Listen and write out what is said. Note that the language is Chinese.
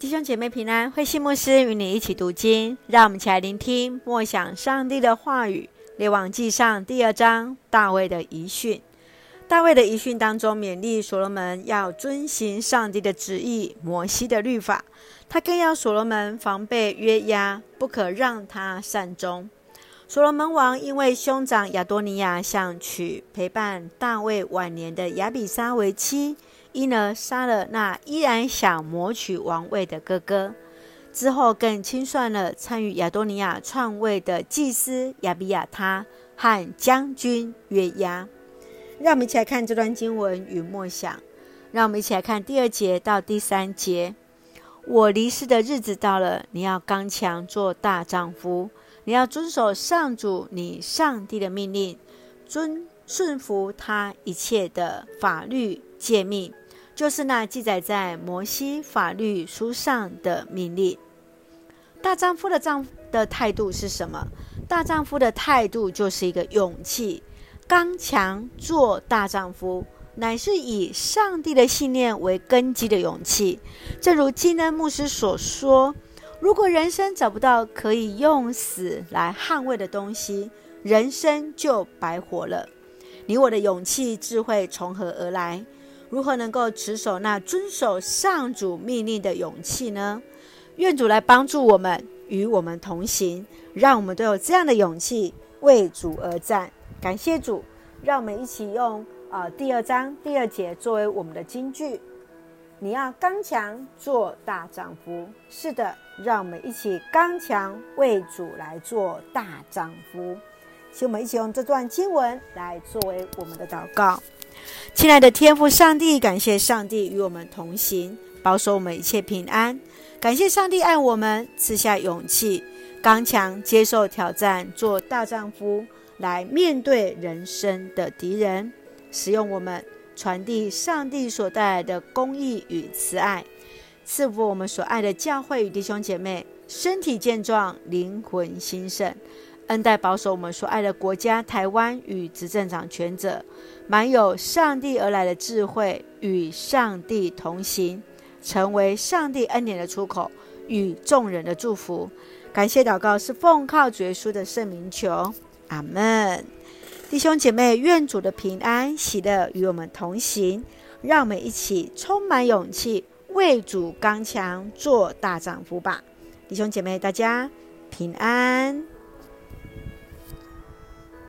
弟兄姐妹平安，慧信牧师与你一起读经，让我们一起来聆听默想上帝的话语。列王记上第二章，大卫的遗训。大卫的遗训当中，勉励所罗门要遵行上帝的旨意、摩西的律法。他更要所罗门防备约押，不可让他善终。所罗门王因为兄长亚多尼亚想娶陪伴大卫晚年的亚比筛为妻。因而杀了那依然想谋取王位的哥哥，之后更清算了参与亚多尼亚篡位的祭司亚比亚他和将军约押。让我们一起来看这段经文与默想。让我们一起来看第二节到第三节。我离世的日子到了，你要刚强做大丈夫，你要遵守上主你上帝的命令，遵顺服他一切的法律诫命。就是那记载在摩西法律书上的命令。大丈夫的丈夫的态度是什么？大丈夫的态度就是一个勇气，刚强做大丈夫，乃是以上帝的信念为根基的勇气。正如基恩牧师所说：“如果人生找不到可以用死来捍卫的东西，人生就白活了。”你我的勇气、智慧从何而来？如何能够持守那遵守上主命令的勇气呢？愿主来帮助我们，与我们同行，让我们都有这样的勇气为主而战。感谢主，让我们一起用呃第二章第二节作为我们的金句。你要刚强做大丈夫。是的，让我们一起刚强为主来做大丈夫。请我们一起用这段经文来作为我们的祷告。亲爱的天父上帝，感谢上帝与我们同行，保守我们一切平安。感谢上帝爱我们，赐下勇气，刚强接受挑战，做大丈夫，来面对人生的敌人。使用我们传递上帝所带来的公义与慈爱，赐福我们所爱的教会与弟兄姐妹，身体健壮，灵魂兴盛。恩待保守我们所爱的国家台湾与执政掌权者，满有上帝而来的智慧，与上帝同行，成为上帝恩典的出口与众人的祝福。感谢祷告是奉靠主耶稣的圣名求，阿门。弟兄姐妹，愿主的平安喜乐与我们同行，让我们一起充满勇气，为主刚强做大丈夫吧。弟兄姐妹，大家平安。